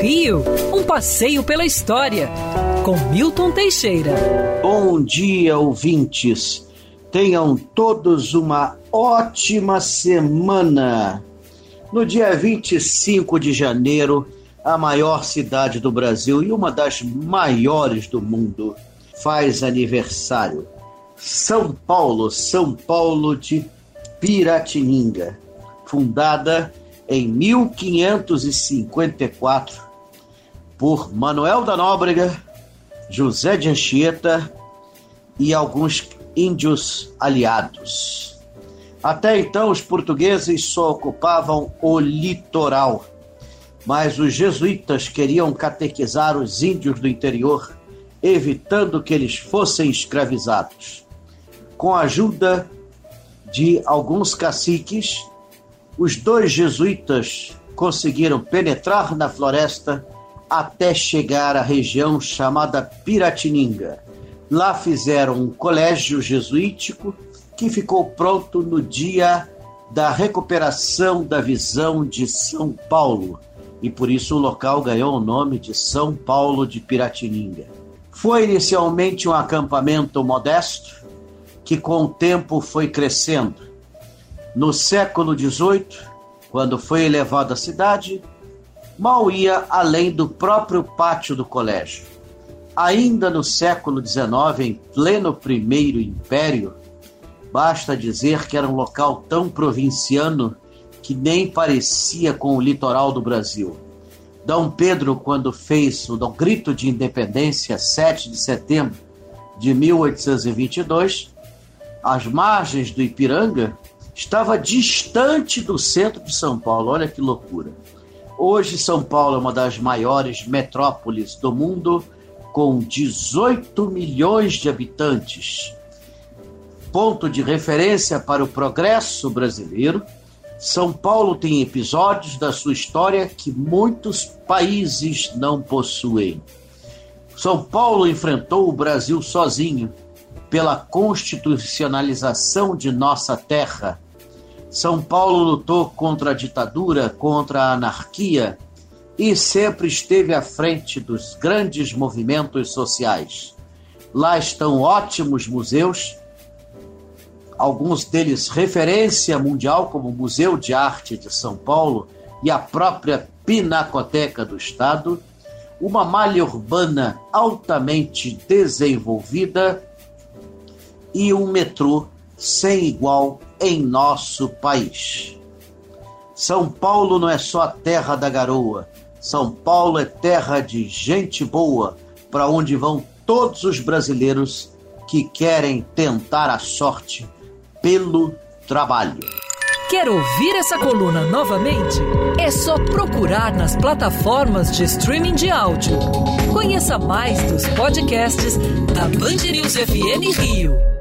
Rio, um passeio pela história, com Milton Teixeira. Bom dia, ouvintes. Tenham todos uma ótima semana. No dia 25 de janeiro, a maior cidade do Brasil e uma das maiores do mundo faz aniversário. São Paulo, São Paulo de Piratininga, fundada em 1554 por Manuel da Nóbrega, José de Anchieta e alguns índios aliados. Até então, os portugueses só ocupavam o litoral, mas os jesuítas queriam catequizar os índios do interior, evitando que eles fossem escravizados. Com a ajuda de alguns caciques, os dois jesuítas conseguiram penetrar na floresta até chegar à região chamada Piratininga. Lá fizeram um colégio jesuítico que ficou pronto no dia da recuperação da visão de São Paulo, e por isso o local ganhou o nome de São Paulo de Piratininga. Foi inicialmente um acampamento modesto, que com o tempo foi crescendo. No século XVIII, quando foi elevado à cidade, mal ia além do próprio pátio do colégio. Ainda no século XIX, em pleno Primeiro Império, basta dizer que era um local tão provinciano que nem parecia com o litoral do Brasil. Dom Pedro, quando fez o grito de independência, 7 de setembro de 1822, às margens do Ipiranga, estava distante do centro de São Paulo. Olha que loucura. Hoje, São Paulo é uma das maiores metrópoles do mundo, com 18 milhões de habitantes. Ponto de referência para o progresso brasileiro, São Paulo tem episódios da sua história que muitos países não possuem. São Paulo enfrentou o Brasil sozinho pela constitucionalização de nossa terra são Paulo lutou contra a ditadura, contra a anarquia e sempre esteve à frente dos grandes movimentos sociais. Lá estão ótimos museus, alguns deles referência mundial, como o Museu de Arte de São Paulo e a própria Pinacoteca do Estado, uma malha urbana altamente desenvolvida e um metrô sem igual em nosso país. São Paulo não é só a terra da garoa. São Paulo é terra de gente boa, para onde vão todos os brasileiros que querem tentar a sorte pelo trabalho. Quer ouvir essa coluna novamente? É só procurar nas plataformas de streaming de áudio. Conheça mais dos podcasts da Band News FM Rio.